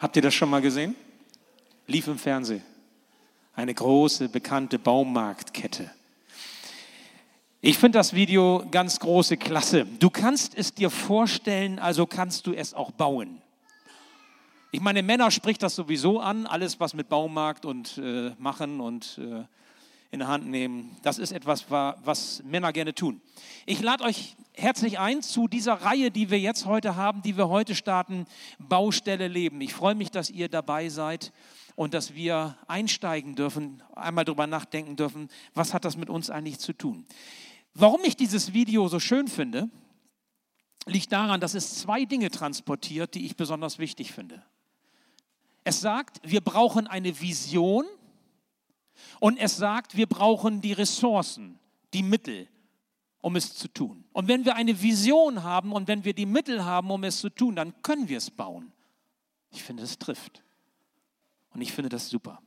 Habt ihr das schon mal gesehen? Lief im Fernsehen. Eine große, bekannte Baumarktkette. Ich finde das Video ganz große Klasse. Du kannst es dir vorstellen, also kannst du es auch bauen. Ich meine, Männer spricht das sowieso an, alles was mit Baumarkt und äh, machen und äh, in der Hand nehmen. Das ist etwas, was Männer gerne tun. Ich lade euch herzlich ein zu dieser Reihe, die wir jetzt heute haben, die wir heute starten, Baustelle Leben. Ich freue mich, dass ihr dabei seid und dass wir einsteigen dürfen, einmal darüber nachdenken dürfen, was hat das mit uns eigentlich zu tun. Warum ich dieses Video so schön finde, liegt daran, dass es zwei Dinge transportiert, die ich besonders wichtig finde. Es sagt, wir brauchen eine Vision und es sagt, wir brauchen die Ressourcen, die Mittel, um es zu tun. Und wenn wir eine Vision haben und wenn wir die Mittel haben, um es zu tun, dann können wir es bauen. Ich finde, es trifft. Und ich finde das super.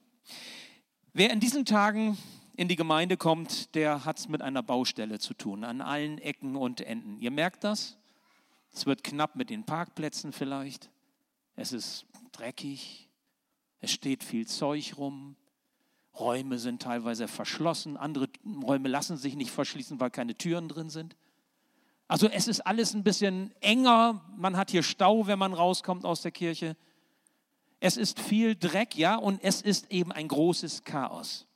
Wer in diesen Tagen in die Gemeinde kommt, der hat es mit einer Baustelle zu tun, an allen Ecken und Enden. Ihr merkt das? Es wird knapp mit den Parkplätzen vielleicht. Es ist dreckig. Es steht viel Zeug rum. Räume sind teilweise verschlossen. Andere Räume lassen sich nicht verschließen, weil keine Türen drin sind. Also es ist alles ein bisschen enger. Man hat hier Stau, wenn man rauskommt aus der Kirche. Es ist viel Dreck, ja, und es ist eben ein großes Chaos.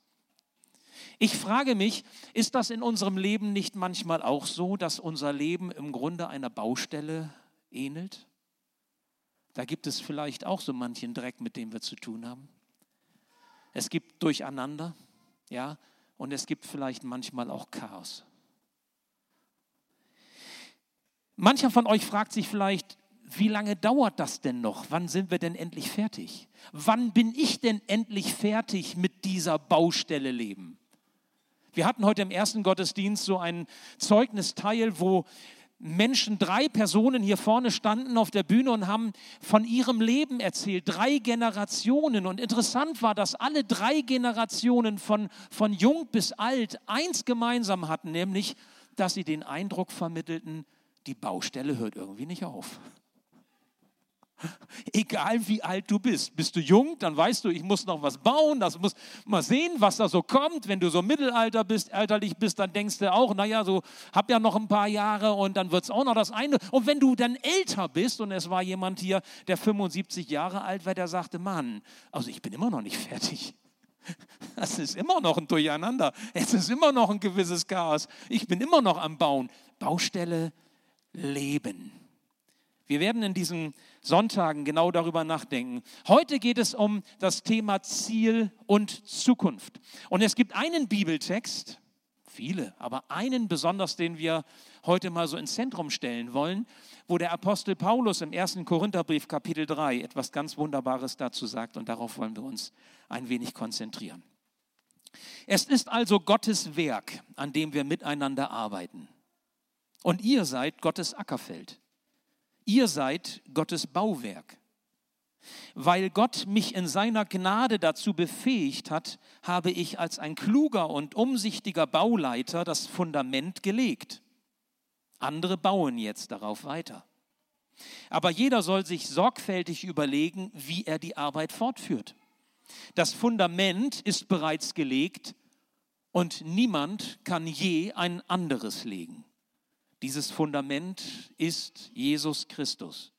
Ich frage mich, ist das in unserem Leben nicht manchmal auch so, dass unser Leben im Grunde einer Baustelle ähnelt? Da gibt es vielleicht auch so manchen Dreck, mit dem wir zu tun haben. Es gibt Durcheinander, ja, und es gibt vielleicht manchmal auch Chaos. Mancher von euch fragt sich vielleicht, wie lange dauert das denn noch? Wann sind wir denn endlich fertig? Wann bin ich denn endlich fertig mit dieser Baustelle Leben? Wir hatten heute im ersten Gottesdienst so ein Zeugnisteil, wo Menschen, drei Personen hier vorne standen auf der Bühne und haben von ihrem Leben erzählt, drei Generationen. Und interessant war, dass alle drei Generationen von, von jung bis alt eins gemeinsam hatten, nämlich, dass sie den Eindruck vermittelten, die Baustelle hört irgendwie nicht auf. Egal wie alt du bist. Bist du jung, dann weißt du, ich muss noch was bauen, das muss mal sehen, was da so kommt. Wenn du so Mittelalter bist, elterlich bist, dann denkst du auch, naja, so hab ja noch ein paar Jahre und dann wird es auch noch das eine. Und wenn du dann älter bist, und es war jemand hier, der 75 Jahre alt war, der sagte, Mann, also ich bin immer noch nicht fertig. Das ist immer noch ein Durcheinander. Es ist immer noch ein gewisses Chaos. Ich bin immer noch am Bauen. Baustelle Leben. Wir werden in diesen Sonntagen genau darüber nachdenken. Heute geht es um das Thema Ziel und Zukunft. Und es gibt einen Bibeltext, viele, aber einen besonders, den wir heute mal so ins Zentrum stellen wollen, wo der Apostel Paulus im ersten Korintherbrief Kapitel 3 etwas ganz Wunderbares dazu sagt und darauf wollen wir uns ein wenig konzentrieren. Es ist also Gottes Werk, an dem wir miteinander arbeiten. Und ihr seid Gottes Ackerfeld. Ihr seid Gottes Bauwerk. Weil Gott mich in seiner Gnade dazu befähigt hat, habe ich als ein kluger und umsichtiger Bauleiter das Fundament gelegt. Andere bauen jetzt darauf weiter. Aber jeder soll sich sorgfältig überlegen, wie er die Arbeit fortführt. Das Fundament ist bereits gelegt und niemand kann je ein anderes legen. Dieses Fundament ist Jesus Christus.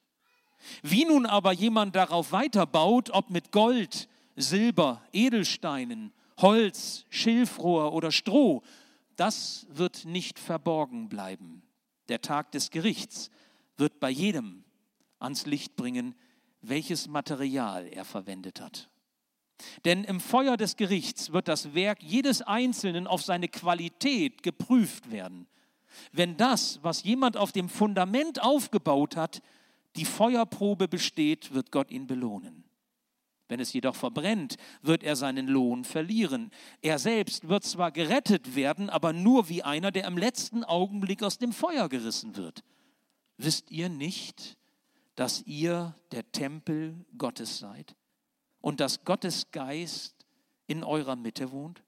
Wie nun aber jemand darauf weiterbaut, ob mit Gold, Silber, Edelsteinen, Holz, Schilfrohr oder Stroh, das wird nicht verborgen bleiben. Der Tag des Gerichts wird bei jedem ans Licht bringen, welches Material er verwendet hat. Denn im Feuer des Gerichts wird das Werk jedes Einzelnen auf seine Qualität geprüft werden. Wenn das, was jemand auf dem Fundament aufgebaut hat, die Feuerprobe besteht, wird Gott ihn belohnen. Wenn es jedoch verbrennt, wird er seinen Lohn verlieren. Er selbst wird zwar gerettet werden, aber nur wie einer, der im letzten Augenblick aus dem Feuer gerissen wird. Wisst ihr nicht, dass ihr der Tempel Gottes seid und dass Gottes Geist in eurer Mitte wohnt?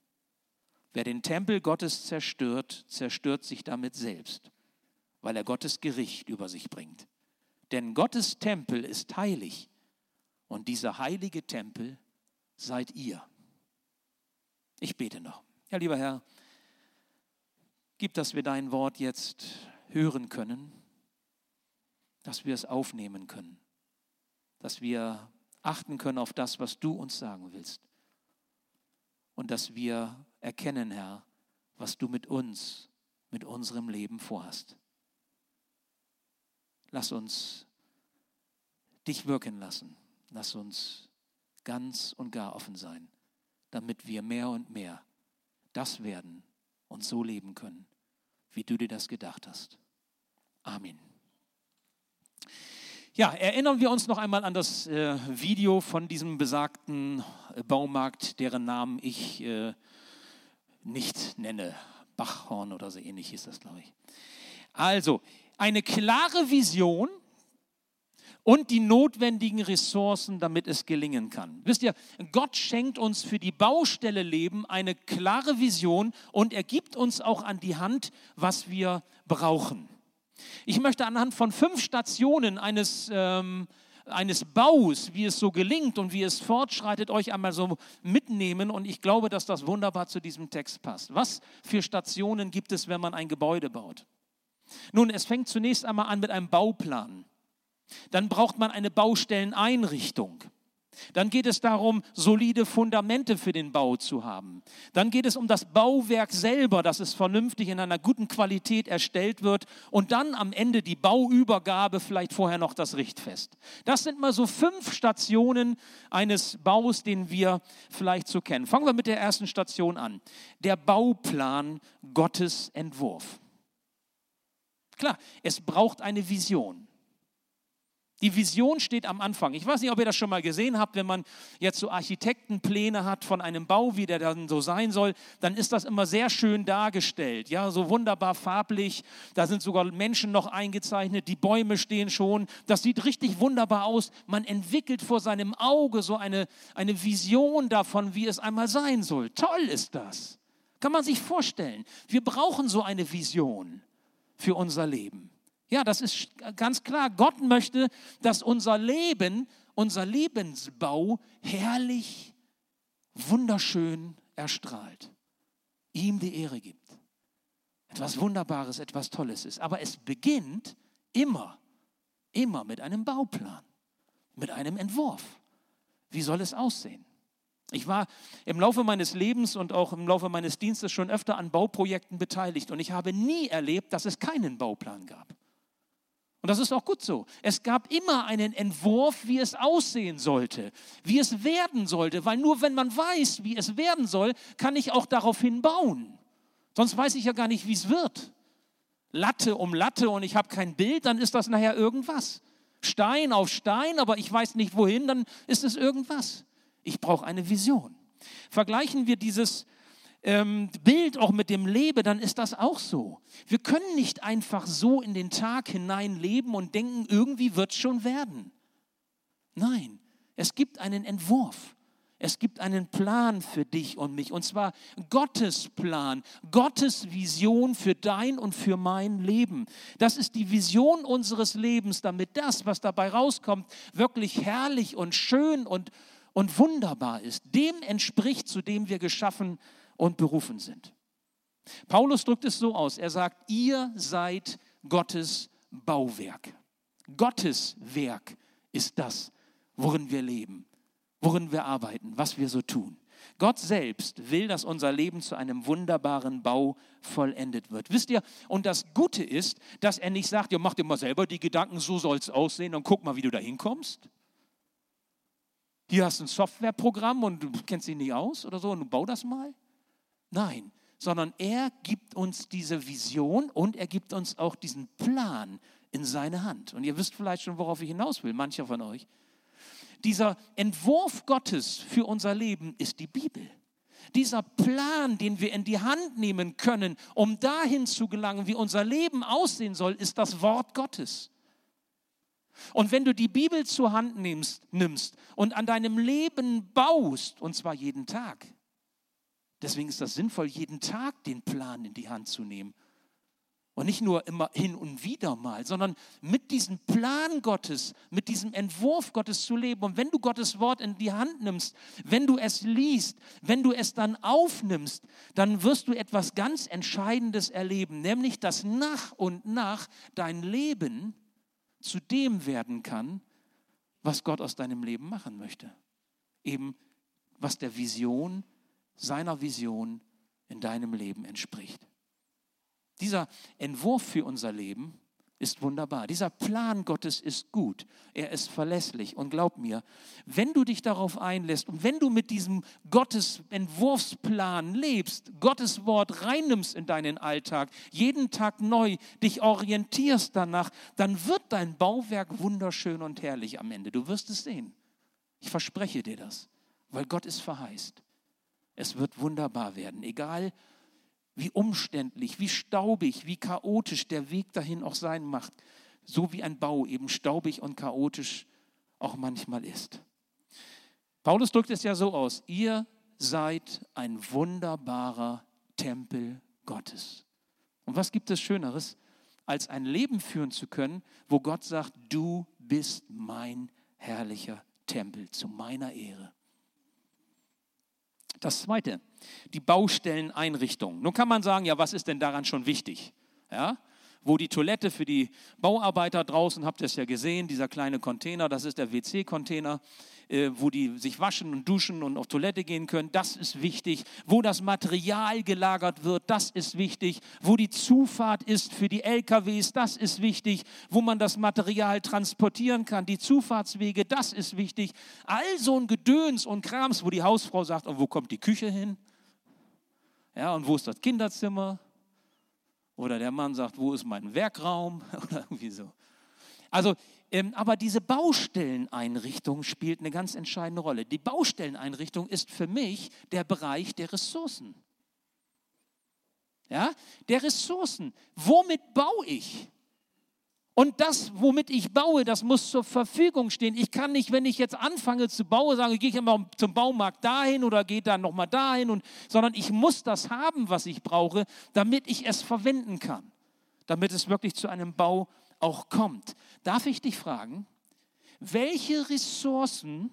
Wer den Tempel Gottes zerstört, zerstört sich damit selbst, weil er Gottes Gericht über sich bringt. Denn Gottes Tempel ist heilig Und dieser heilige Tempel seid ihr. Ich bete noch. Ja, lieber Herr, gib, dass wir dein Wort jetzt hören können, dass wir es aufnehmen können, dass wir achten können auf das, was du uns sagen willst und dass wir erkennen, Herr, was du mit uns, mit unserem Leben vorhast. Lass uns dich wirken lassen. Lass uns ganz und gar offen sein, damit wir mehr und mehr das werden und so leben können, wie du dir das gedacht hast. Amen. Ja, erinnern wir uns noch einmal an das äh, Video von diesem besagten äh, Baumarkt, deren Namen ich äh, nicht nenne. Bachhorn oder so ähnlich hieß das, glaube ich. Also, eine klare Vision und die notwendigen Ressourcen, damit es gelingen kann. Wisst ihr, Gott schenkt uns für die Baustelle Leben eine klare Vision und er gibt uns auch an die Hand, was wir brauchen. Ich möchte anhand von fünf Stationen eines, ähm, eines Baus, wie es so gelingt und wie es fortschreitet, euch einmal so mitnehmen. Und ich glaube, dass das wunderbar zu diesem Text passt. Was für Stationen gibt es, wenn man ein Gebäude baut? Nun, es fängt zunächst einmal an mit einem Bauplan. Dann braucht man eine Baustelleneinrichtung. Dann geht es darum, solide Fundamente für den Bau zu haben. Dann geht es um das Bauwerk selber, dass es vernünftig in einer guten Qualität erstellt wird. Und dann am Ende die Bauübergabe, vielleicht vorher noch das Richtfest. Das sind mal so fünf Stationen eines Baus, den wir vielleicht so kennen. Fangen wir mit der ersten Station an. Der Bauplan Gottes Entwurf. Klar, es braucht eine Vision. Die Vision steht am Anfang. Ich weiß nicht, ob ihr das schon mal gesehen habt, wenn man jetzt so Architektenpläne hat von einem Bau, wie der dann so sein soll, dann ist das immer sehr schön dargestellt. Ja, so wunderbar farblich. Da sind sogar Menschen noch eingezeichnet, die Bäume stehen schon. Das sieht richtig wunderbar aus. Man entwickelt vor seinem Auge so eine, eine Vision davon, wie es einmal sein soll. Toll ist das. Kann man sich vorstellen. Wir brauchen so eine Vision für unser Leben. Ja, das ist ganz klar. Gott möchte, dass unser Leben, unser Lebensbau herrlich, wunderschön erstrahlt. Ihm die Ehre gibt. Etwas Wunderbares, etwas Tolles ist. Aber es beginnt immer, immer mit einem Bauplan, mit einem Entwurf. Wie soll es aussehen? Ich war im Laufe meines Lebens und auch im Laufe meines Dienstes schon öfter an Bauprojekten beteiligt und ich habe nie erlebt, dass es keinen Bauplan gab. Und das ist auch gut so. Es gab immer einen Entwurf, wie es aussehen sollte, wie es werden sollte, weil nur wenn man weiß, wie es werden soll, kann ich auch daraufhin bauen. Sonst weiß ich ja gar nicht, wie es wird. Latte um Latte und ich habe kein Bild, dann ist das nachher irgendwas. Stein auf Stein, aber ich weiß nicht wohin, dann ist es irgendwas. Ich brauche eine Vision. Vergleichen wir dieses ähm, Bild auch mit dem Leben, dann ist das auch so. Wir können nicht einfach so in den Tag hinein leben und denken, irgendwie wird es schon werden. Nein, es gibt einen Entwurf. Es gibt einen Plan für dich und mich, und zwar Gottes Plan, Gottes Vision für dein und für mein Leben. Das ist die Vision unseres Lebens, damit das, was dabei rauskommt, wirklich herrlich und schön und, und wunderbar ist. Dem entspricht, zu dem wir geschaffen sind und berufen sind. Paulus drückt es so aus, er sagt, ihr seid Gottes Bauwerk. Gottes Werk ist das, worin wir leben, worin wir arbeiten, was wir so tun. Gott selbst will, dass unser Leben zu einem wunderbaren Bau vollendet wird. Wisst ihr, und das Gute ist, dass er nicht sagt, ja, mach dir mal selber die Gedanken, so soll es aussehen und guck mal, wie du da hinkommst. Hier hast du ein Softwareprogramm und du kennst ihn nicht aus oder so und du bau das mal. Nein, sondern er gibt uns diese Vision und er gibt uns auch diesen Plan in seine Hand. Und ihr wisst vielleicht schon, worauf ich hinaus will, mancher von euch. Dieser Entwurf Gottes für unser Leben ist die Bibel. Dieser Plan, den wir in die Hand nehmen können, um dahin zu gelangen, wie unser Leben aussehen soll, ist das Wort Gottes. Und wenn du die Bibel zur Hand nimmst, nimmst und an deinem Leben baust, und zwar jeden Tag, Deswegen ist das sinnvoll, jeden Tag den Plan in die Hand zu nehmen Und nicht nur immer hin und wieder mal, sondern mit diesem Plan Gottes, mit diesem Entwurf Gottes zu leben. Und wenn du Gottes Wort in die Hand nimmst, wenn du es liest, wenn du es dann aufnimmst, dann wirst du etwas ganz Entscheidendes erleben, nämlich dass nach und nach dein Leben zu dem werden kann, was Gott aus deinem Leben machen möchte. Eben was der Vision, seiner Vision in deinem Leben entspricht. Dieser Entwurf für unser Leben ist wunderbar. Dieser Plan Gottes ist gut. Er ist verlässlich. Und glaub mir, wenn du dich darauf einlässt und wenn du mit diesem Gottes Entwurfsplan lebst, Gottes Wort reinnimmst in deinen Alltag, jeden Tag neu dich orientierst danach, dann wird dein Bauwerk wunderschön und herrlich am Ende. Du wirst es sehen. Ich verspreche dir das, weil Gott es verheißt. Es wird wunderbar werden, egal wie umständlich, wie staubig, wie chaotisch der Weg dahin auch sein macht, so wie ein Bau eben staubig und chaotisch auch manchmal ist. Paulus drückt es ja so aus, ihr seid ein wunderbarer Tempel Gottes. Und was gibt es Schöneres, als ein Leben führen zu können, wo Gott sagt, du bist mein herrlicher Tempel zu meiner Ehre. Das Zweite, die Baustelleneinrichtung. Nun kann man sagen, ja, was ist denn daran schon wichtig? Ja? Wo die Toilette für die Bauarbeiter draußen, habt ihr es ja gesehen, dieser kleine Container, das ist der WC-Container. Äh, wo die sich waschen und duschen und auf Toilette gehen können, das ist wichtig. Wo das Material gelagert wird, das ist wichtig. Wo die Zufahrt ist für die LKWs, das ist wichtig. Wo man das Material transportieren kann, die Zufahrtswege, das ist wichtig. All so ein Gedöns und Krams, wo die Hausfrau sagt, und wo kommt die Küche hin? Ja, und wo ist das Kinderzimmer? Oder der Mann sagt, wo ist mein Werkraum? Oder irgendwie so. Also ähm, aber diese Baustelleneinrichtung spielt eine ganz entscheidende Rolle. Die Baustelleneinrichtung ist für mich der Bereich der Ressourcen. Ja, der Ressourcen. Womit baue ich? Und das, womit ich baue, das muss zur Verfügung stehen. Ich kann nicht, wenn ich jetzt anfange zu bauen, sagen, gehe ich immer zum Baumarkt dahin oder gehe dann nochmal dahin, und, sondern ich muss das haben, was ich brauche, damit ich es verwenden kann, damit es wirklich zu einem Bau auch kommt. Darf ich dich fragen, welche Ressourcen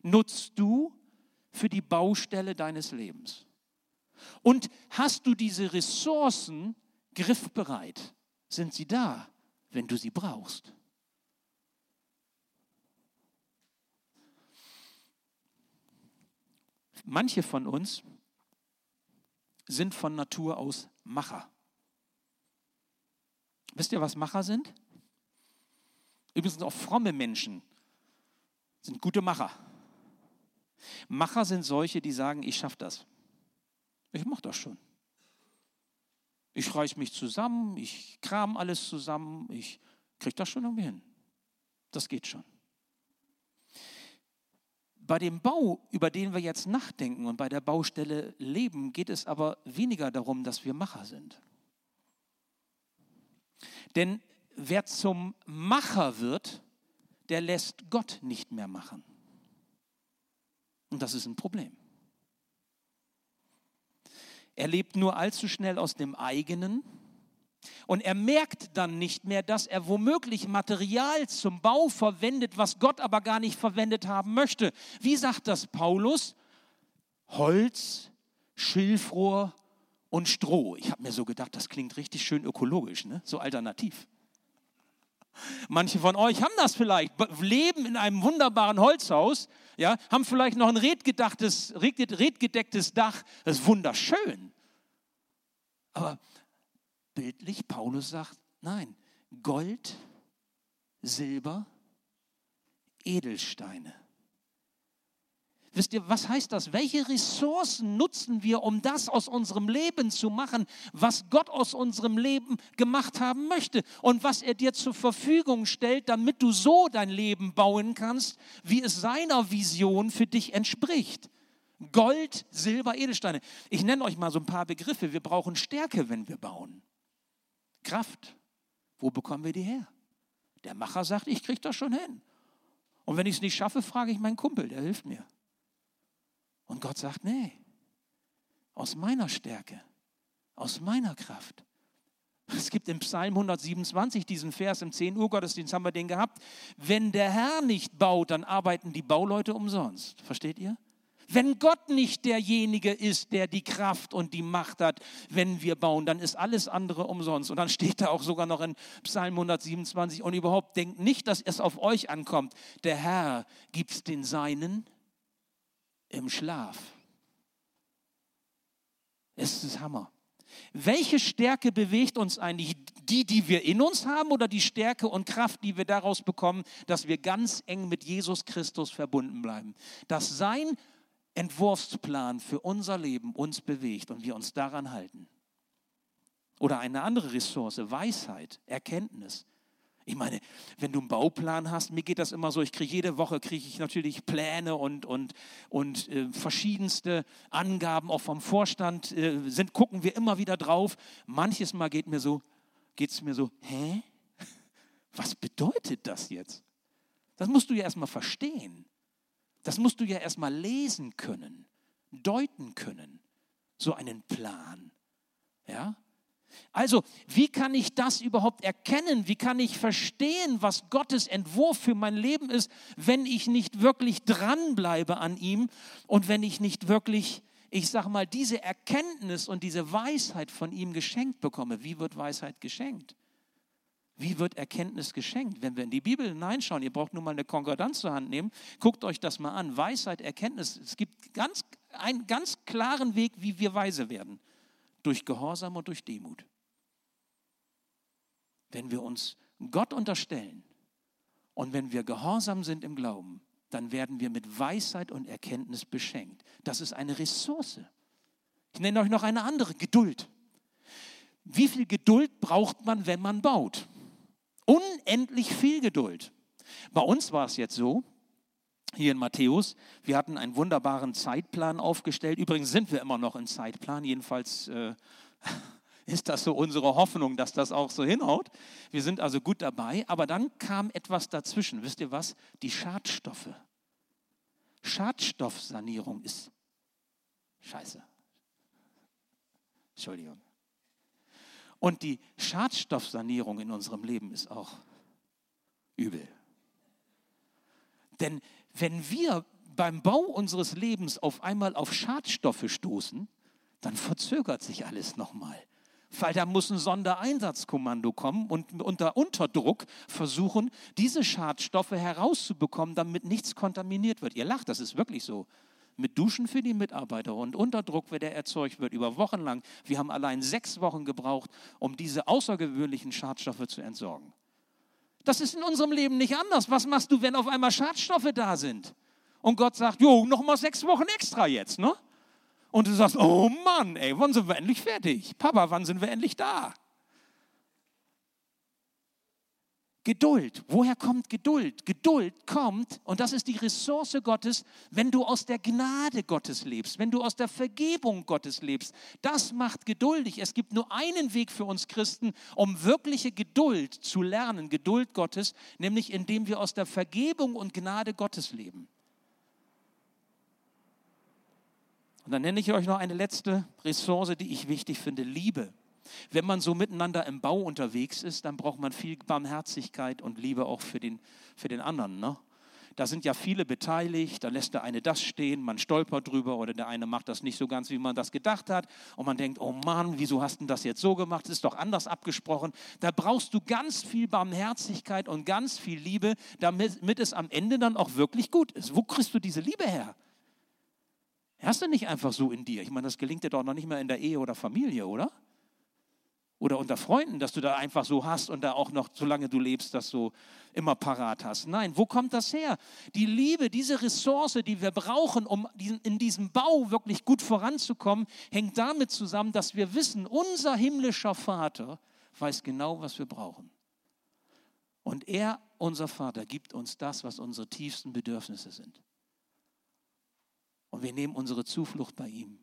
nutzt du für die Baustelle deines Lebens? Und hast du diese Ressourcen griffbereit? Sind sie da, wenn du sie brauchst? Manche von uns sind von Natur aus Macher. Wisst ihr, was Macher sind? Übrigens auch fromme Menschen sind gute Macher. Macher sind solche, die sagen, ich schaffe das. Ich mache das schon. Ich reiß mich zusammen, ich kram alles zusammen, ich kriege das schon irgendwie hin. Das geht schon. Bei dem Bau, über den wir jetzt nachdenken und bei der Baustelle leben, geht es aber weniger darum, dass wir Macher sind. Denn wer zum Macher wird, der lässt Gott nicht mehr machen. Und das ist ein Problem. Er lebt nur allzu schnell aus dem eigenen und er merkt dann nicht mehr, dass er womöglich Material zum Bau verwendet, was Gott aber gar nicht verwendet haben möchte. Wie sagt das Paulus? Holz, Schilfrohr und Stroh. Ich habe mir so gedacht, das klingt richtig schön ökologisch, ne? so alternativ. Manche von euch haben das vielleicht, leben in einem wunderbaren Holzhaus, ja, haben vielleicht noch ein redgedecktes, redgedecktes Dach, das ist wunderschön. Aber bildlich, Paulus sagt, nein, Gold, Silber, Edelsteine. Wisst ihr, was heißt das? Welche Ressourcen nutzen wir, um das aus unserem Leben zu machen, was Gott aus unserem Leben gemacht haben möchte und was er dir zur Verfügung stellt, damit du so dein Leben bauen kannst, wie es seiner Vision für dich entspricht? Gold, Silber, Edelsteine. Ich nenne euch mal so ein paar Begriffe. Wir brauchen Stärke, wenn wir bauen. Kraft. Wo bekommen wir die her? Der Macher sagt, ich kriege das schon hin. Und wenn ich es nicht schaffe, frage ich meinen Kumpel, der hilft mir. Und Gott sagt, nee, aus meiner Stärke, aus meiner Kraft, Es gibt im Psalm 127 diesen Vers, im 10 Uhr Gottesdienst haben wir den gehabt. Wenn der Herr nicht baut, dann arbeiten die Bauleute umsonst. Versteht ihr? Wenn Gott nicht derjenige ist, der die Kraft und die Macht hat, wenn wir bauen, dann ist alles andere umsonst. Und dann steht da auch sogar noch in Psalm 127 und überhaupt denkt nicht, dass es auf euch ankommt. Der Herr gibt es den Seinen im Schlaf. Es ist Hammer. Welche Stärke bewegt uns eigentlich? Die, die wir in uns haben oder die Stärke und Kraft, die wir daraus bekommen, dass wir ganz eng mit Jesus Christus verbunden bleiben? Dass sein Entwurfsplan für unser Leben uns bewegt und wir uns daran halten. Oder eine andere Ressource, Weisheit, Erkenntnis. Ich meine, wenn du einen Bauplan hast, mir geht das immer so, ich kriege jede Woche kriege ich natürlich Pläne und, und, und äh, verschiedenste Angaben auch vom Vorstand, äh, sind, gucken wir immer wieder drauf. Manches Mal geht mir so, geht es mir so, hä? Was bedeutet das jetzt? Das musst du ja erstmal verstehen. Das musst du ja erstmal lesen können, deuten können, so einen Plan. Ja? Also, wie kann ich das überhaupt erkennen? Wie kann ich verstehen, was Gottes Entwurf für mein Leben ist, wenn ich nicht wirklich dranbleibe an ihm und wenn ich nicht wirklich, ich sage mal, diese Erkenntnis und diese Weisheit von ihm geschenkt bekomme? Wie wird Weisheit geschenkt? Wie wird Erkenntnis geschenkt? Wenn wir in die Bibel hineinschauen, ihr braucht nur mal eine Konkordanz zur Hand nehmen, guckt euch das mal an. Weisheit, Erkenntnis, es gibt ganz, einen ganz klaren Weg, wie wir weise werden durch Gehorsam und durch Demut. Wenn wir uns Gott unterstellen und wenn wir gehorsam sind im Glauben, dann werden wir mit Weisheit und Erkenntnis beschenkt. Das ist eine Ressource. Ich nenne euch noch eine andere, Geduld. Wie viel Geduld braucht man, wenn man baut? Unendlich viel Geduld. Bei uns war es jetzt so, hier in Matthäus. Wir hatten einen wunderbaren Zeitplan aufgestellt. Übrigens sind wir immer noch im Zeitplan. Jedenfalls äh, ist das so unsere Hoffnung, dass das auch so hinhaut. Wir sind also gut dabei. Aber dann kam etwas dazwischen. Wisst ihr was? Die Schadstoffe. Schadstoffsanierung ist scheiße. Entschuldigung. Und die Schadstoffsanierung in unserem Leben ist auch übel. Denn wenn wir beim Bau unseres Lebens auf einmal auf Schadstoffe stoßen, dann verzögert sich alles nochmal. Weil da muss ein Sondereinsatzkommando kommen und unter Unterdruck versuchen, diese Schadstoffe herauszubekommen, damit nichts kontaminiert wird. Ihr lacht, das ist wirklich so. Mit Duschen für die Mitarbeiter und Unterdruck, der erzeugt wird, über Wochen lang. Wir haben allein sechs Wochen gebraucht, um diese außergewöhnlichen Schadstoffe zu entsorgen. Das ist in unserem Leben nicht anders. Was machst du, wenn auf einmal Schadstoffe da sind? Und Gott sagt, jo, noch mal sechs Wochen extra jetzt, ne? Und du sagst, oh Mann, ey, wann sind wir endlich fertig? Papa, wann sind wir endlich da? Geduld. Woher kommt Geduld? Geduld kommt, und das ist die Ressource Gottes, wenn du aus der Gnade Gottes lebst, wenn du aus der Vergebung Gottes lebst. Das macht geduldig. Es gibt nur einen Weg für uns Christen, um wirkliche Geduld zu lernen, Geduld Gottes, nämlich indem wir aus der Vergebung und Gnade Gottes leben. Und dann nenne ich euch noch eine letzte Ressource, die ich wichtig finde, Liebe. Wenn man so miteinander im Bau unterwegs ist, dann braucht man viel Barmherzigkeit und Liebe auch für den, für den anderen. Ne? Da sind ja viele beteiligt, da lässt der eine das stehen, man stolpert drüber oder der eine macht das nicht so ganz, wie man das gedacht hat und man denkt, oh Mann, wieso hast du das jetzt so gemacht? Das ist doch anders abgesprochen. Da brauchst du ganz viel Barmherzigkeit und ganz viel Liebe, damit, es am Ende dann auch wirklich gut ist. Wo kriegst du diese Liebe her? Hast du nicht einfach so in dir? Ich meine, das gelingt dir doch noch nicht mehr in der Ehe oder Familie, oder? Oder unter Freunden, dass du da einfach so hast und da auch noch, solange du lebst, das so immer parat hast. Nein, wo kommt das her? Die Liebe, diese Ressource, die wir brauchen, um in diesem Bau wirklich gut voranzukommen, hängt damit zusammen, dass wir wissen, unser himmlischer Vater weiß genau, was wir brauchen. Und er, unser Vater, gibt uns das, was unsere tiefsten Bedürfnisse sind. Und wir nehmen unsere Zuflucht bei ihm.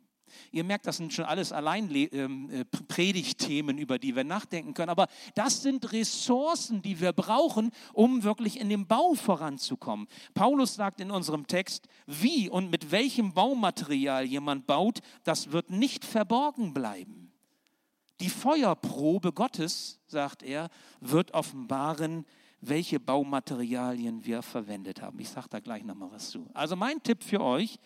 Ihr merkt, das sind schon alles allein ähm, äh, Predigtthemen, über die wir nachdenken können. Aber das sind Ressourcen, die wir brauchen, um wirklich in dem Bau voranzukommen. Paulus sagt in unserem Text, wie und mit welchem Baumaterial jemand baut, das wird nicht verborgen bleiben. Die Feuerprobe Gottes, sagt er, wird offenbaren, welche Baumaterialien wir verwendet haben. Ich sage da gleich nochmal was zu. Also mein Tipp für euch,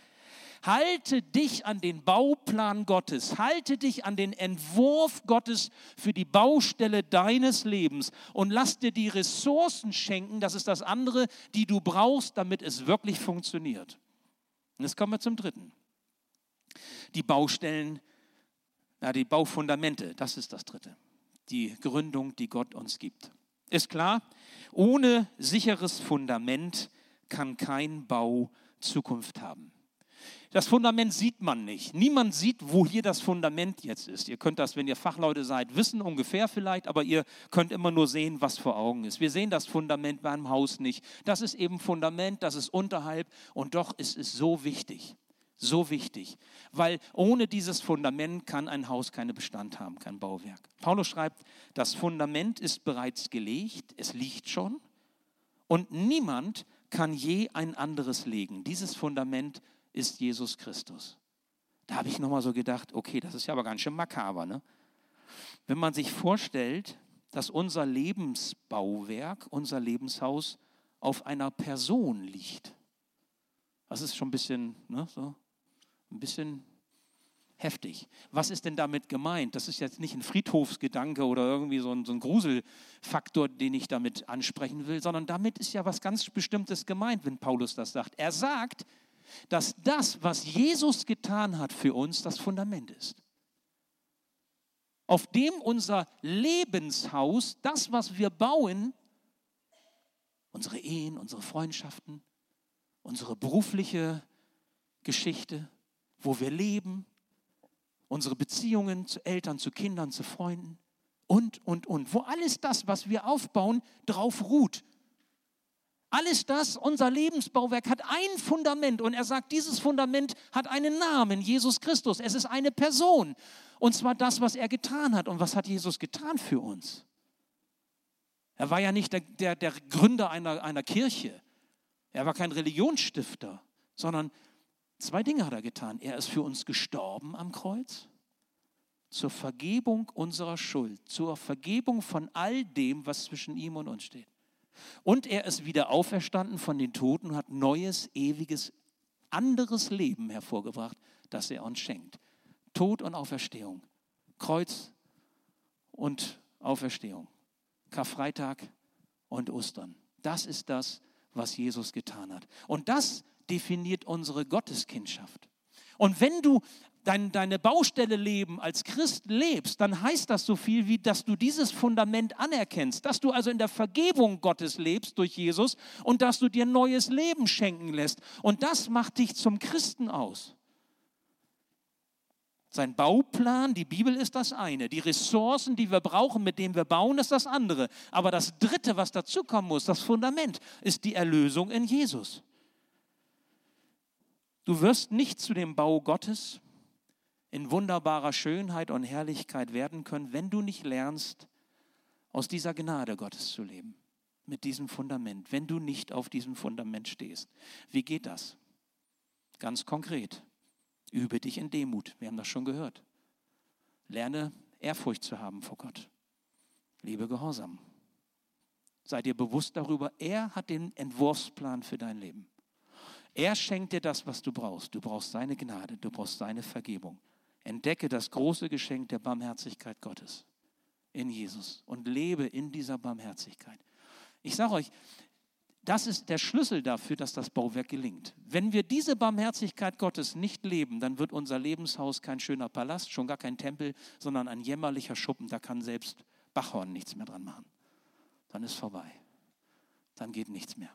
halte dich an den Bauplan Gottes, halte dich an den Entwurf Gottes für die Baustelle deines Lebens und lass dir die Ressourcen schenken, das ist das andere, die du brauchst, damit es wirklich funktioniert. Und jetzt kommen wir zum dritten. Die Baustellen ja, die Baufundamente, das ist das Dritte. Die Gründung, die Gott uns gibt. Ist klar, ohne sicheres Fundament kann kein Bau Zukunft haben. Das Fundament sieht man nicht. Niemand sieht, wo hier das Fundament jetzt ist. Ihr könnt das, wenn ihr Fachleute seid, wissen ungefähr vielleicht, aber ihr könnt immer nur sehen, was vor Augen ist. Wir sehen das Fundament beim Haus nicht. Das ist eben Fundament, das ist unterhalb und doch ist es so wichtig. So wichtig, weil ohne dieses Fundament kann ein Haus keinen Bestand haben, kein Bauwerk. Paulus schreibt, das Fundament ist bereits gelegt, es liegt schon und niemand kann je ein anderes legen. Dieses Fundament ist Jesus Christus. Da habe ich nochmal so gedacht, okay, das ist ja aber ganz schön makaber. Ne? Wenn man sich vorstellt, dass unser Lebensbauwerk, unser Lebenshaus auf einer Person liegt. Das ist schon ein bisschen, ne, so, ein bisschen heftig. Was ist denn damit gemeint? Das ist jetzt nicht ein Friedhofsgedanke oder irgendwie so ein, so ein Gruselfaktor, den ich damit ansprechen will, sondern damit ist ja was ganz Bestimmtes gemeint, wenn Paulus das sagt. Er sagt, dass das, was Jesus getan hat für uns, das Fundament ist. Auf dem unser Lebenshaus, das, was wir bauen, unsere Ehen, unsere Freundschaften, unsere berufliche Geschichte, wo wir leben, unsere Beziehungen zu Eltern, zu Kindern, zu Freunden und, und, und. Wo alles das, was wir aufbauen, drauf ruht. Alles das, unser Lebensbauwerk hat ein Fundament und er sagt, dieses Fundament hat einen Namen, Jesus Christus. Es ist eine Person und zwar das, was er getan hat. Und was hat Jesus getan für uns? Er war ja nicht der, der, der Gründer einer, einer Kirche. Er war kein Religionsstifter, sondern Zwei Dinge hat er getan. Er ist für uns gestorben am Kreuz, zur Vergebung unserer Schuld, zur Vergebung von all dem, was zwischen ihm und uns steht. Und er ist wieder auferstanden von den Toten und hat neues, ewiges, anderes Leben hervorgebracht, das er uns schenkt. Tod und Auferstehung, Kreuz und Auferstehung, Karfreitag und Ostern. Das ist das, was Jesus getan hat. Und das definiert unsere Gotteskindschaft. Und wenn du dein, deine Baustelle Leben als Christ lebst, dann heißt das so viel wie, dass du dieses Fundament anerkennst, dass du also in der Vergebung Gottes lebst durch Jesus und dass du dir neues Leben schenken lässt. Und das macht dich zum Christen aus. Sein Bauplan, die Bibel ist das eine. Die Ressourcen, die wir brauchen, mit denen wir bauen, ist das andere. Aber das Dritte, was dazukommen muss, das Fundament, ist die Erlösung in Jesus. Du wirst nicht zu dem Bau Gottes in wunderbarer Schönheit und Herrlichkeit werden können, wenn du nicht lernst, aus dieser Gnade Gottes zu leben, mit diesem Fundament, wenn du nicht auf diesem Fundament stehst. Wie geht das? Ganz konkret, übe dich in Demut, wir haben das schon gehört. Lerne Ehrfurcht zu haben vor Gott. Liebe Gehorsam. Sei dir bewusst darüber, er hat den Entwurfsplan für dein Leben. Er schenkt dir das, was du brauchst. Du brauchst seine Gnade, du brauchst seine Vergebung. Entdecke das große Geschenk der Barmherzigkeit Gottes in Jesus und lebe in dieser Barmherzigkeit. Ich sage euch, das ist der Schlüssel dafür, dass das Bauwerk gelingt. Wenn wir diese Barmherzigkeit Gottes nicht leben, dann wird unser Lebenshaus kein schöner Palast, schon gar kein Tempel, sondern ein jämmerlicher Schuppen. Da kann selbst Bachhorn nichts mehr dran machen. Dann ist vorbei. Dann geht nichts mehr.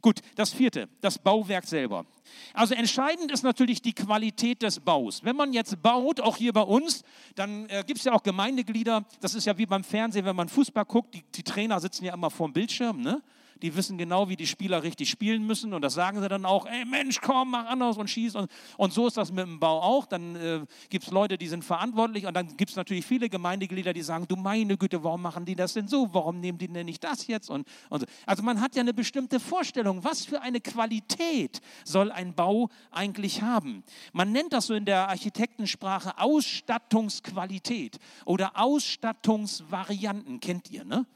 Gut, das vierte, das Bauwerk selber. Also entscheidend ist natürlich die Qualität des Baus. Wenn man jetzt baut, auch hier bei uns, dann äh, gibt es ja auch Gemeindeglieder, das ist ja wie beim Fernsehen, wenn man Fußball guckt, die, die Trainer sitzen ja immer vor dem Bildschirm, ne? Die wissen genau, wie die Spieler richtig spielen müssen und das sagen sie dann auch, ey Mensch, komm, mach anders und schieß. Und, und so ist das mit dem Bau auch. Dann äh, gibt es Leute, die sind verantwortlich und dann gibt es natürlich viele Gemeindeglieder, die sagen, du meine Güte, warum machen die das denn so? Warum nehmen die denn nicht das jetzt? Und, und so. Also man hat ja eine bestimmte Vorstellung, was für eine Qualität soll ein Bau eigentlich haben. Man nennt das so in der Architektensprache Ausstattungsqualität oder Ausstattungsvarianten, kennt ihr, ne?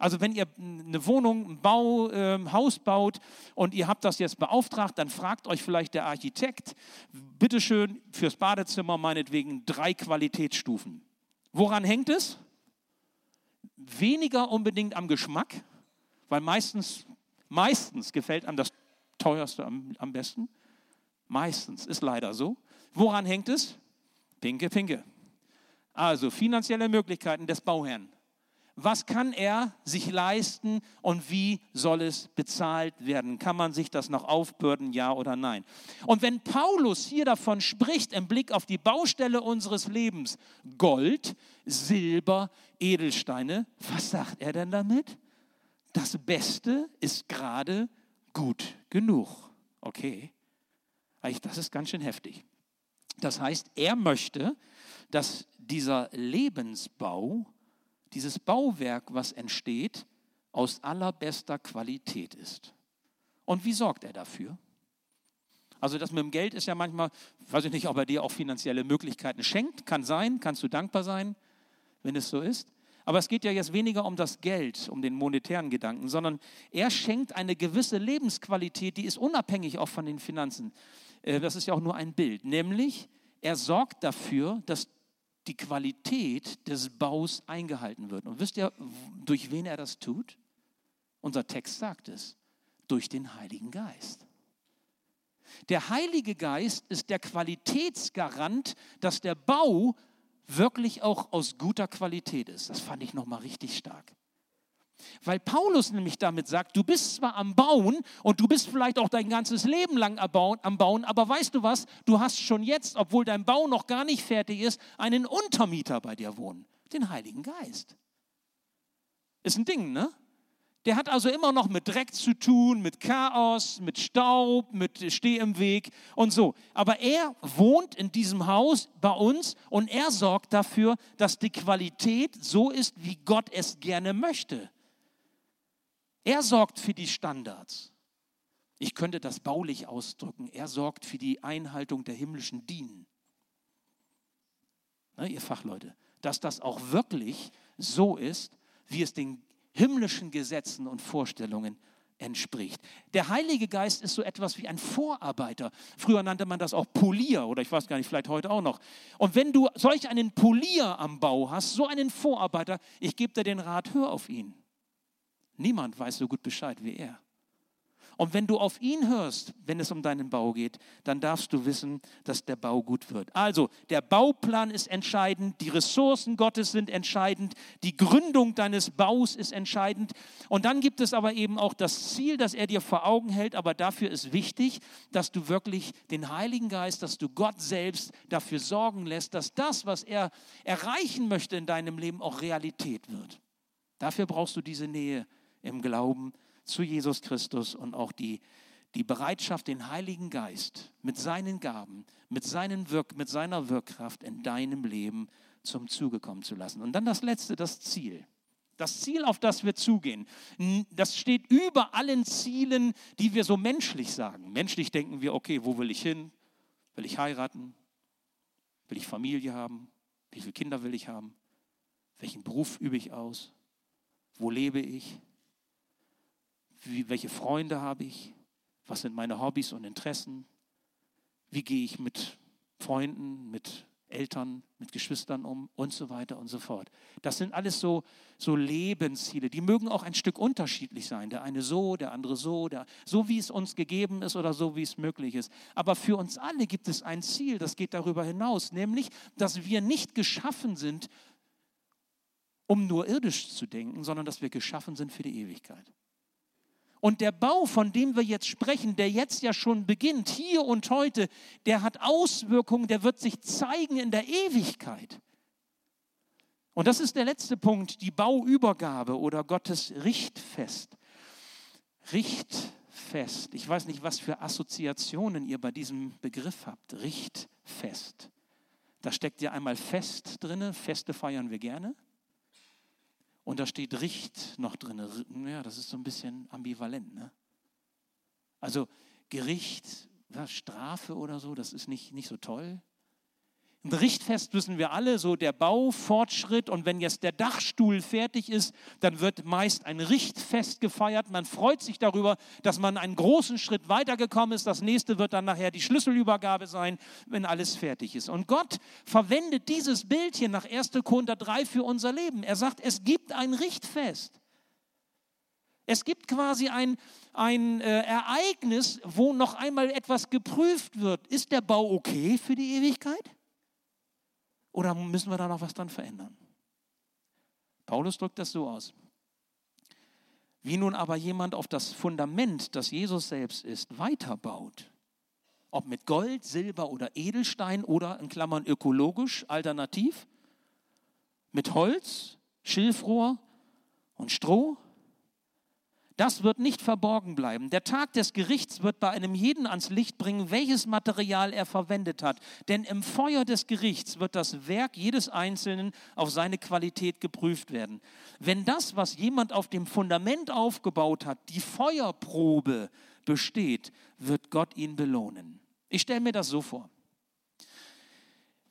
Also wenn ihr eine Wohnung, ein Bau, äh, Haus baut und ihr habt das jetzt beauftragt, dann fragt euch vielleicht der Architekt, bitteschön fürs Badezimmer meinetwegen drei Qualitätsstufen. Woran hängt es? Weniger unbedingt am Geschmack, weil meistens, meistens gefällt einem das teuerste am, am besten. Meistens ist leider so. Woran hängt es? Pinke, pinke. Also finanzielle Möglichkeiten des Bauherrn. Was kann er sich leisten und wie soll es bezahlt werden? Kann man sich das noch aufbürden, ja oder nein? Und wenn Paulus hier davon spricht, im Blick auf die Baustelle unseres Lebens, Gold, Silber, Edelsteine, was sagt er denn damit? Das Beste ist gerade gut genug. Okay, das ist ganz schön heftig. Das heißt, er möchte, dass dieser Lebensbau, dieses Bauwerk, was entsteht, aus allerbester Qualität ist. Und wie sorgt er dafür? Also das mit dem Geld ist ja manchmal, weiß ich nicht, ob er dir auch finanzielle Möglichkeiten schenkt, kann sein, kannst du dankbar sein, wenn es so ist. Aber es geht ja jetzt weniger um das Geld, um den monetären Gedanken, sondern er schenkt eine gewisse Lebensqualität, die ist unabhängig auch von den Finanzen. Äh, das ist ja auch nur ein Bild, nämlich er sorgt dafür, dass die Qualität des Baus eingehalten wird. Und wisst ihr, durch wen er das tut? Unser Text sagt es, durch den Heiligen Geist. Der Heilige Geist ist der Qualitätsgarant, dass der Bau wirklich auch aus guter Qualität ist. Das fand ich nochmal richtig stark. Weil Paulus nämlich damit sagt, du bist zwar am Bauen und du bist vielleicht auch dein ganzes Leben lang am Bauen, aber weißt du was, du hast schon jetzt, obwohl dein Bau noch gar nicht fertig ist, einen Untermieter bei dir wohnen, den Heiligen Geist. Ist ein Ding, ne? Der hat also immer noch mit Dreck zu tun, mit Chaos, mit Staub, mit Steh im Weg und so. Aber er wohnt in diesem Haus bei uns und er sorgt dafür, dass die Qualität so ist, wie Gott es gerne möchte. Er sorgt für die Standards. Ich könnte das baulich ausdrücken. Er sorgt für die Einhaltung der himmlischen Dienen. Na, ihr Fachleute, dass das auch wirklich so ist, wie es den himmlischen Gesetzen und Vorstellungen entspricht. Der Heilige Geist ist so etwas wie ein Vorarbeiter. Früher nannte man das auch Polier oder ich weiß gar nicht, vielleicht heute auch noch. Und wenn du solch einen Polier am Bau hast, so einen Vorarbeiter, ich gebe dir den Rat, hör auf ihn. Niemand weiß so gut Bescheid wie er. Und wenn du auf ihn hörst, wenn es um deinen Bau geht, dann darfst du wissen, dass der Bau gut wird. Also, der Bauplan ist entscheidend, die Ressourcen Gottes sind entscheidend, die Gründung deines Baus ist entscheidend. Und dann gibt es aber eben auch das Ziel, das er dir vor Augen hält. Aber dafür ist wichtig, dass du wirklich den Heiligen Geist, dass du Gott selbst dafür sorgen lässt, dass das, was er erreichen möchte in deinem Leben, auch Realität wird. Dafür brauchst du diese Nähe im Glauben zu Jesus Christus und auch die, die Bereitschaft, den Heiligen Geist mit seinen Gaben, mit, seinen Wirk, mit seiner Wirkkraft in deinem Leben zum Zuge kommen zu lassen. Und dann das Letzte, das Ziel. Das Ziel, auf das wir zugehen, das steht über allen Zielen, die wir so menschlich sagen. Menschlich denken wir, okay, wo will ich hin? Will ich heiraten? Will ich Familie haben? Wie viele Kinder will ich haben? Welchen Beruf übe ich aus? Wo lebe ich? Wie, welche Freunde habe ich? Was sind meine Hobbys und Interessen? Wie gehe ich mit Freunden, mit Eltern, mit Geschwistern um und so weiter und so fort. Das sind alles so, so Lebensziele. Die mögen auch ein Stück unterschiedlich sein. Der eine so, der andere so, der, so wie es uns gegeben ist oder so wie es möglich ist. Aber für uns alle gibt es ein Ziel, das geht darüber hinaus, nämlich, dass wir nicht geschaffen sind, um nur irdisch zu denken, sondern dass wir geschaffen sind für die Ewigkeit. Und der Bau, von dem wir jetzt sprechen, der jetzt ja schon beginnt, hier und heute, der hat Auswirkungen, der wird sich zeigen in der Ewigkeit. Und das ist der letzte Punkt, die Bauübergabe oder Gottes Richtfest. Richtfest. Ich weiß nicht, was für Assoziationen ihr bei diesem Begriff habt. Richtfest. Da steckt ja einmal Fest drin, Feste feiern wir gerne. Und da steht Richt noch drin. Ja, das ist so ein bisschen ambivalent. Ne? Also Gericht, Strafe oder so, das ist nicht, nicht so toll. Ein Richtfest wissen wir alle, so der Baufortschritt und wenn jetzt der Dachstuhl fertig ist, dann wird meist ein Richtfest gefeiert. Man freut sich darüber, dass man einen großen Schritt weitergekommen ist. Das nächste wird dann nachher die Schlüsselübergabe sein, wenn alles fertig ist. Und Gott verwendet dieses Bild hier nach 1. Korinther 3 für unser Leben. Er sagt, es gibt ein Richtfest. Es gibt quasi ein, ein äh, Ereignis, wo noch einmal etwas geprüft wird. Ist der Bau okay für die Ewigkeit? Oder müssen wir da noch was dran verändern? Paulus drückt das so aus. Wie nun aber jemand auf das Fundament, das Jesus selbst ist, weiterbaut, ob mit Gold, Silber oder Edelstein oder in Klammern ökologisch, alternativ, mit Holz, Schilfrohr und Stroh, das wird nicht verborgen bleiben. Der Tag des Gerichts wird bei einem jeden ans Licht bringen, welches Material er verwendet hat. Denn im Feuer des Gerichts wird das Werk jedes Einzelnen auf seine Qualität geprüft werden. Wenn das, was jemand auf dem Fundament aufgebaut hat, die Feuerprobe besteht, wird Gott ihn belohnen. Ich stelle mir das so vor.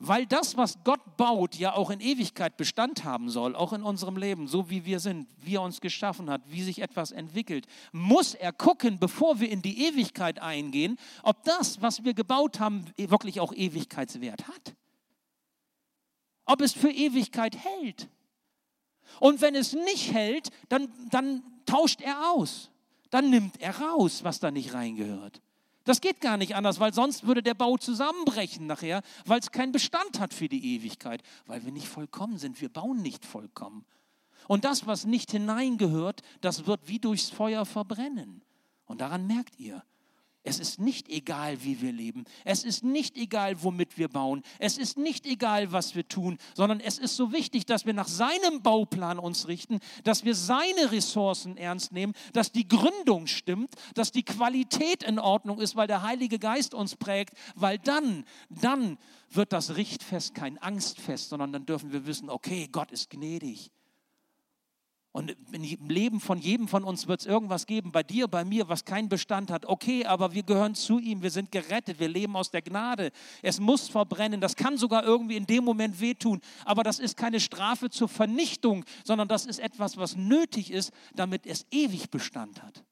Weil das, was Gott baut, ja auch in Ewigkeit Bestand haben soll, auch in unserem Leben, so wie wir sind, wie er uns geschaffen hat, wie sich etwas entwickelt, muss er gucken, bevor wir in die Ewigkeit eingehen, ob das, was wir gebaut haben, wirklich auch Ewigkeitswert hat. Ob es für Ewigkeit hält. Und wenn es nicht hält, dann, dann tauscht er aus. Dann nimmt er raus, was da nicht reingehört. Das geht gar nicht anders, weil sonst würde der Bau zusammenbrechen nachher, weil es keinen Bestand hat für die Ewigkeit, weil wir nicht vollkommen sind. Wir bauen nicht vollkommen. Und das, was nicht hineingehört, das wird wie durchs Feuer verbrennen. Und daran merkt ihr, es ist nicht egal, wie wir leben. Es ist nicht egal, womit wir bauen. Es ist nicht egal, was wir tun, sondern es ist so wichtig, dass wir nach seinem Bauplan uns richten, dass wir seine Ressourcen ernst nehmen, dass die Gründung stimmt, dass die Qualität in Ordnung ist, weil der Heilige Geist uns prägt, weil dann, dann wird das Richtfest kein Angstfest, sondern dann dürfen wir wissen, okay, Gott ist gnädig. Und im Leben von jedem von uns wird es irgendwas geben, bei dir, bei mir, was keinen Bestand hat. Okay, aber wir gehören zu ihm, wir sind gerettet, wir leben aus der Gnade. Es muss verbrennen, das kann sogar irgendwie in dem Moment wehtun, aber das ist keine Strafe zur Vernichtung, sondern das ist etwas, was nötig ist, damit es ewig Bestand hat.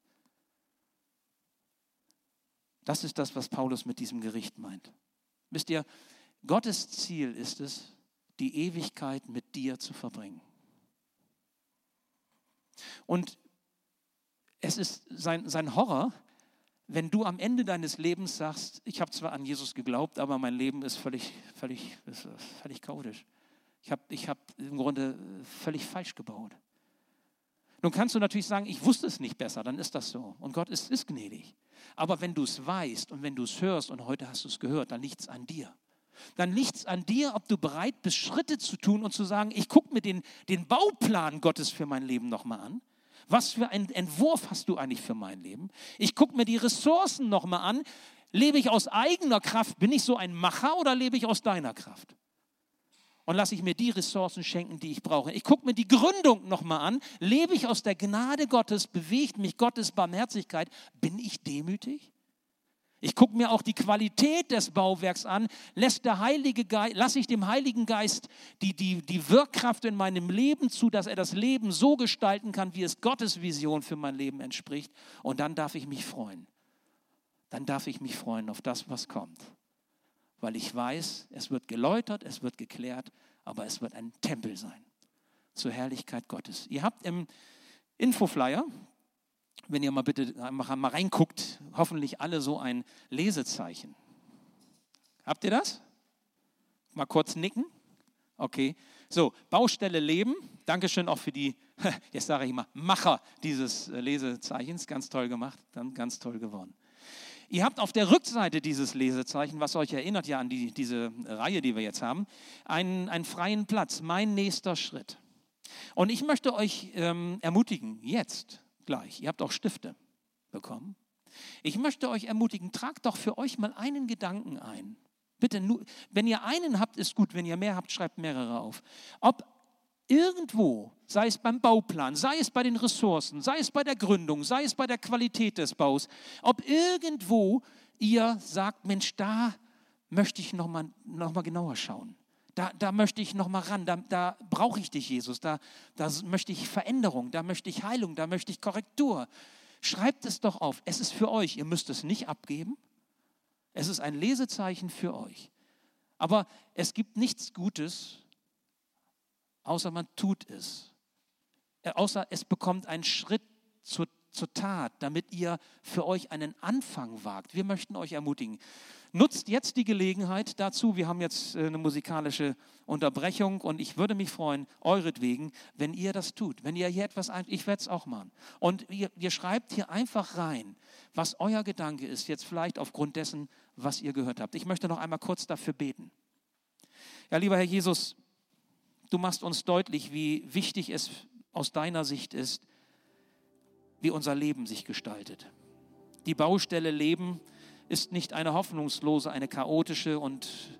Das ist das, was Paulus mit diesem Gericht meint. Wisst ihr, Gottes Ziel ist es, die Ewigkeit mit dir zu verbringen. Und es ist sein, sein Horror, wenn du am Ende deines Lebens sagst, ich habe zwar an Jesus geglaubt, aber mein Leben ist völlig, völlig, ist völlig chaotisch. Ich habe ich hab im Grunde völlig falsch gebaut. Nun kannst du natürlich sagen, ich wusste es nicht besser, dann ist das so. Und Gott ist, ist gnädig. Aber wenn du es weißt und wenn du es hörst und heute hast du es gehört, dann liegt es an dir. Dann liegt es an dir, ob du bereit bist, Schritte zu tun und zu sagen, ich gucke mir den, den Bauplan Gottes für mein Leben nochmal an. Was für einen Entwurf hast du eigentlich für mein Leben? Ich gucke mir die Ressourcen nochmal an. Lebe ich aus eigener Kraft? Bin ich so ein Macher oder lebe ich aus deiner Kraft? Und lasse ich mir die Ressourcen schenken, die ich brauche. Ich gucke mir die Gründung nochmal an. Lebe ich aus der Gnade Gottes? Bewegt mich Gottes Barmherzigkeit? Bin ich demütig? Ich gucke mir auch die Qualität des Bauwerks an. Lasse ich dem Heiligen Geist die, die, die Wirkkraft in meinem Leben zu, dass er das Leben so gestalten kann, wie es Gottes Vision für mein Leben entspricht. Und dann darf ich mich freuen. Dann darf ich mich freuen auf das, was kommt. Weil ich weiß, es wird geläutert, es wird geklärt, aber es wird ein Tempel sein zur Herrlichkeit Gottes. Ihr habt im Infoflyer, wenn ihr mal bitte mal reinguckt, hoffentlich alle so ein Lesezeichen. Habt ihr das? Mal kurz nicken. Okay. So, Baustelle Leben. Dankeschön auch für die, jetzt sage ich mal, Macher dieses äh, Lesezeichens. Ganz toll gemacht, dann ganz toll geworden. Ihr habt auf der Rückseite dieses Lesezeichen, was euch erinnert ja an die, diese Reihe, die wir jetzt haben, einen, einen freien Platz, mein nächster Schritt. Und ich möchte euch ähm, ermutigen, jetzt gleich. Ihr habt auch Stifte. bekommen? Ich möchte euch ermutigen, tragt doch für euch mal einen Gedanken ein. Bitte, nur, wenn ihr einen habt, ist gut. Wenn ihr mehr habt, schreibt mehrere auf. Ob irgendwo, sei es beim Bauplan, sei es bei den Ressourcen, sei es bei der Gründung, sei es bei der Qualität des Baus, ob irgendwo ihr sagt, Mensch, da möchte ich nochmal noch mal genauer schauen. Da, da möchte ich nochmal ran, da, da brauche ich dich, Jesus, da, da möchte ich Veränderung, da möchte ich Heilung, da möchte ich Korrektur. Schreibt es doch auf. Es ist für euch, ihr müsst es nicht abgeben. Es ist ein Lesezeichen für euch. Aber es gibt nichts Gutes, außer man tut es. Äh, außer es bekommt einen Schritt zur, zur Tat, damit ihr für euch einen Anfang wagt. Wir möchten euch ermutigen. Nutzt jetzt die Gelegenheit dazu. Wir haben jetzt äh, eine musikalische Unterbrechung und ich würde mich freuen, euretwegen, wenn ihr das tut. Wenn ihr hier etwas ein, ich werde es auch machen. Und ihr, ihr schreibt hier einfach rein, was euer Gedanke ist, jetzt vielleicht aufgrund dessen, was ihr gehört habt. Ich möchte noch einmal kurz dafür beten. Ja, lieber Herr Jesus, du machst uns deutlich, wie wichtig es aus deiner Sicht ist, wie unser Leben sich gestaltet. Die Baustelle Leben ist nicht eine hoffnungslose, eine chaotische und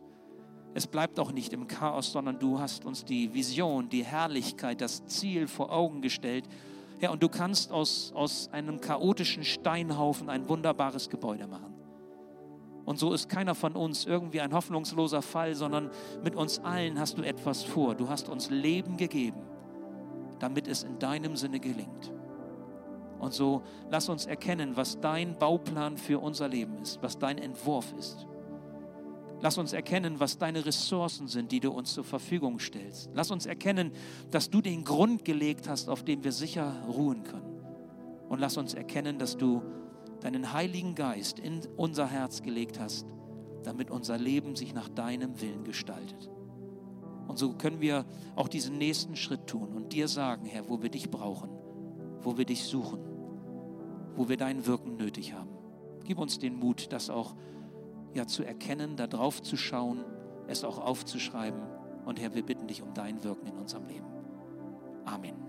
es bleibt auch nicht im Chaos, sondern du hast uns die Vision, die Herrlichkeit, das Ziel vor Augen gestellt. Ja, und du kannst aus, aus einem chaotischen Steinhaufen ein wunderbares Gebäude machen. Und so ist keiner von uns irgendwie ein hoffnungsloser Fall, sondern mit uns allen hast du etwas vor. Du hast uns Leben gegeben, damit es in deinem Sinne gelingt. Und so lass uns erkennen, was dein Bauplan für unser Leben ist, was dein Entwurf ist. Lass uns erkennen, was deine Ressourcen sind, die du uns zur Verfügung stellst. Lass uns erkennen, dass du den Grund gelegt hast, auf dem wir sicher ruhen können. Und lass uns erkennen, dass du deinen Heiligen Geist in unser Herz gelegt hast, damit unser Leben sich nach deinem Willen gestaltet. Und so können wir auch diesen nächsten Schritt tun und dir sagen, Herr, wo wir dich brauchen, wo wir dich suchen wo wir dein Wirken nötig haben. Gib uns den Mut, das auch ja, zu erkennen, da drauf zu schauen, es auch aufzuschreiben. Und Herr, wir bitten dich um dein Wirken in unserem Leben. Amen.